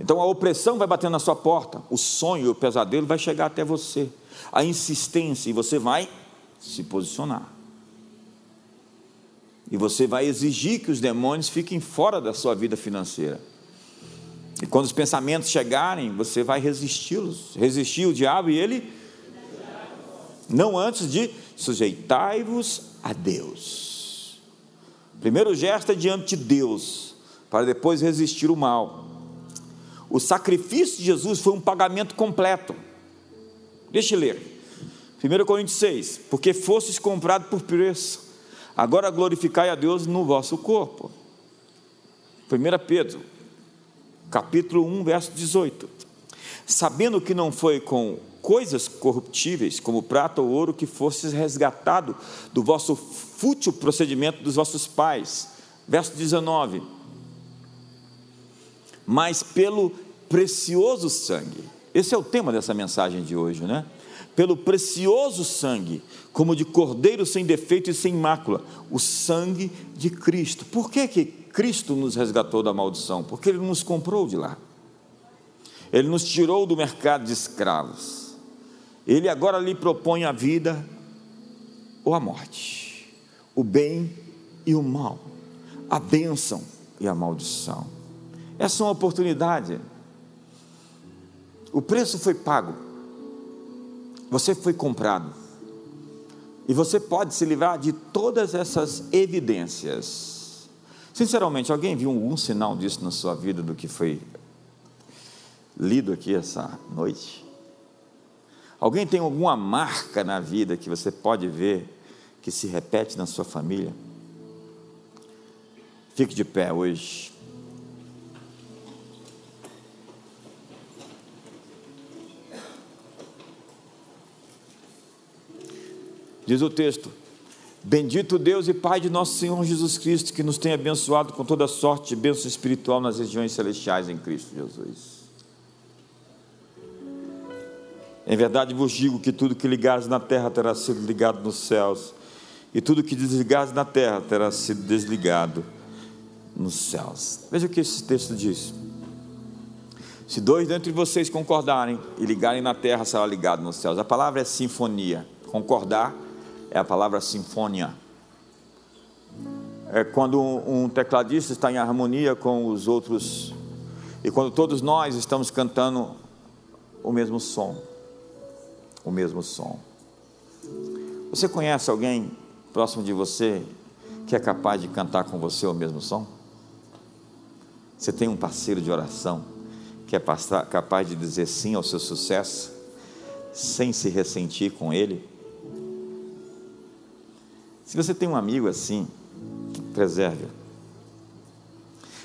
Então a opressão vai batendo na sua porta, o sonho o pesadelo vai chegar até você, a insistência, e você vai se posicionar. E você vai exigir que os demônios fiquem fora da sua vida financeira. E quando os pensamentos chegarem, você vai resisti-los, resistir o diabo e ele não antes de sujeitai-vos a Deus. primeiro gesto é diante de Deus, para depois resistir o mal. O sacrifício de Jesus foi um pagamento completo. Deixa eu ler. 1 Coríntios 6: Porque fostes comprado por preço, agora glorificai a Deus no vosso corpo. 1 Pedro, capítulo 1, verso 18. Sabendo que não foi com coisas corruptíveis, como prata ou ouro, que fostes resgatado do vosso fútil procedimento dos vossos pais. Verso 19. Mas pelo precioso sangue. Esse é o tema dessa mensagem de hoje, né? Pelo precioso sangue, como de cordeiro sem defeito e sem mácula, o sangue de Cristo. Por que, que Cristo nos resgatou da maldição? Porque Ele nos comprou de lá. Ele nos tirou do mercado de escravos. Ele agora lhe propõe a vida ou a morte, o bem e o mal, a bênção e a maldição. Essa é uma oportunidade o preço foi pago. Você foi comprado. E você pode se livrar de todas essas evidências. Sinceramente, alguém viu algum sinal disso na sua vida do que foi lido aqui essa noite? Alguém tem alguma marca na vida que você pode ver que se repete na sua família? Fique de pé hoje. Diz o texto: Bendito Deus e Pai de nosso Senhor Jesus Cristo, que nos tem abençoado com toda sorte de bênção espiritual nas regiões celestiais em Cristo Jesus. Em verdade vos digo que tudo que ligares na terra terá sido ligado nos céus, e tudo que desligares na terra terá sido desligado nos céus. Veja o que esse texto diz. Se dois dentre vocês concordarem e ligarem na terra, será ligado nos céus. A palavra é sinfonia. Concordar é a palavra sinfonia. É quando um tecladista está em harmonia com os outros, e quando todos nós estamos cantando o mesmo som. O mesmo som. Você conhece alguém próximo de você que é capaz de cantar com você o mesmo som? Você tem um parceiro de oração que é capaz de dizer sim ao seu sucesso, sem se ressentir com ele? Se você tem um amigo assim, preserve.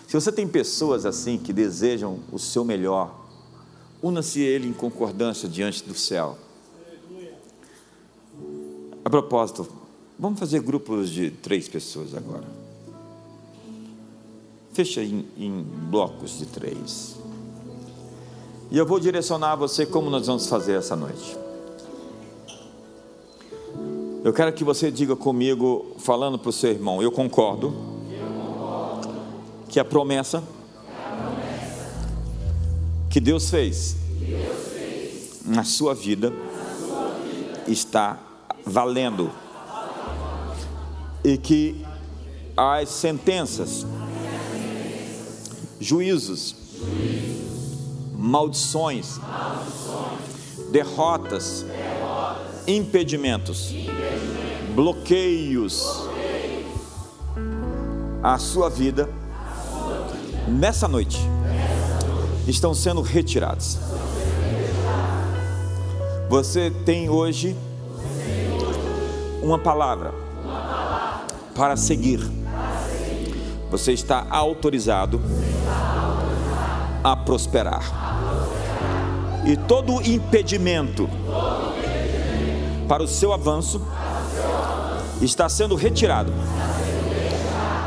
Se você tem pessoas assim que desejam o seu melhor, una-se ele em concordância diante do céu. A propósito, vamos fazer grupos de três pessoas agora. Fecha em, em blocos de três. E eu vou direcionar você como nós vamos fazer essa noite. Eu quero que você diga comigo, falando para o seu irmão, eu concordo, que a promessa, que Deus fez na sua vida está valendo. E que as sentenças, juízos, maldições, derrotas, impedimentos, bloqueios à sua vida nessa noite estão sendo retirados. Você tem hoje uma palavra para seguir. Você está autorizado a prosperar. E todo impedimento para o seu avanço está sendo retirado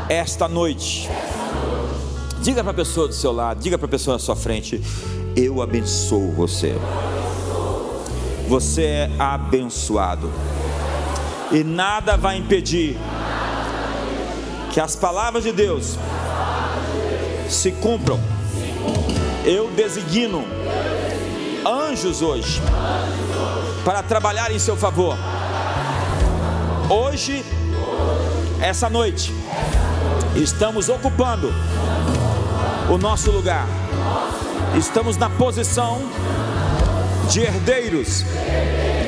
esta noite. Diga para a pessoa do seu lado, diga para a pessoa na sua frente: Eu abençoo você. Você é abençoado, e nada vai impedir que as palavras de Deus se cumpram. Eu designo anjos hoje para trabalhar em seu favor. Hoje, essa noite, estamos ocupando o nosso lugar. Estamos na posição de herdeiros,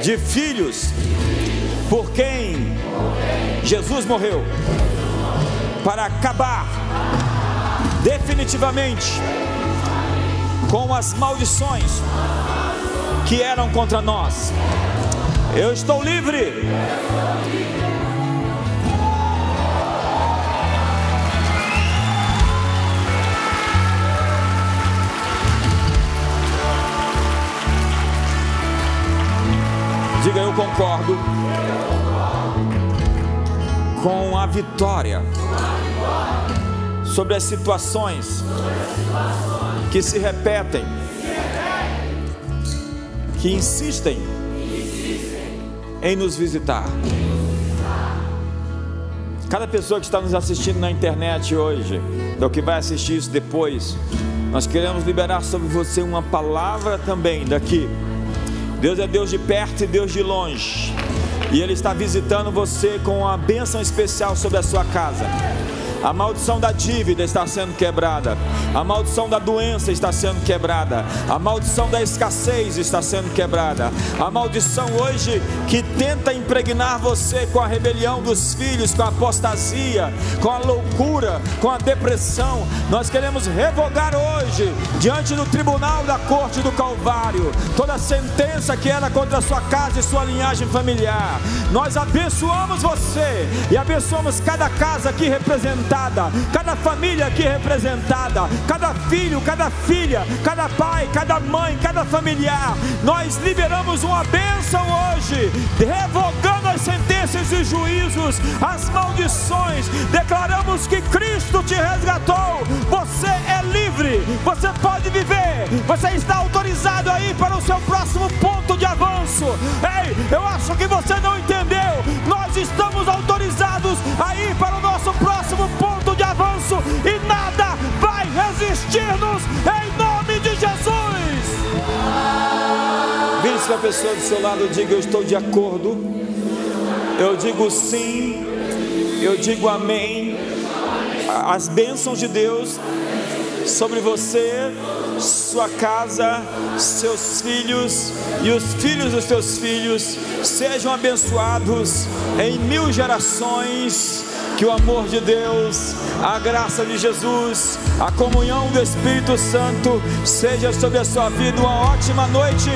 de filhos, por quem Jesus morreu, para acabar definitivamente com as maldições que eram contra nós. Eu estou livre. Diga eu concordo com a vitória sobre as situações que se repetem, que insistem em nos visitar. Cada pessoa que está nos assistindo na internet hoje, ou que vai assistir isso depois, nós queremos liberar sobre você uma palavra também daqui Deus é Deus de perto e Deus de longe. E Ele está visitando você com uma bênção especial sobre a sua casa. A maldição da dívida está sendo quebrada. A maldição da doença está sendo quebrada. A maldição da escassez está sendo quebrada. A maldição hoje que tenta impregnar você com a rebelião dos filhos, com a apostasia, com a loucura, com a depressão. Nós queremos revogar hoje, diante do tribunal da corte do Calvário, toda sentença que era contra sua casa e sua linhagem familiar. Nós abençoamos você e abençoamos cada casa aqui representada cada família aqui representada, cada filho, cada filha, cada pai, cada mãe, cada familiar. Nós liberamos uma bênção hoje, revogando as sentenças e juízos, as maldições. Declaramos que Cristo te resgatou. Você é livre, você pode viver, você está autorizado aí para o seu próximo ponto de avanço. Ei, eu acho que você não entendeu. Nós estamos autorizados aí para o nosso próximo ponto de avanço e nada vai resistir-nos em nome de Jesus. Vire para a pessoa do seu lado diga: Eu estou de acordo. Eu digo sim. Eu digo amém. As bênçãos de Deus sobre você, sua casa, seus filhos e os filhos dos seus filhos sejam abençoados em mil gerações que o amor de Deus, a graça de Jesus, a comunhão do Espírito Santo seja sobre a sua vida. Uma ótima noite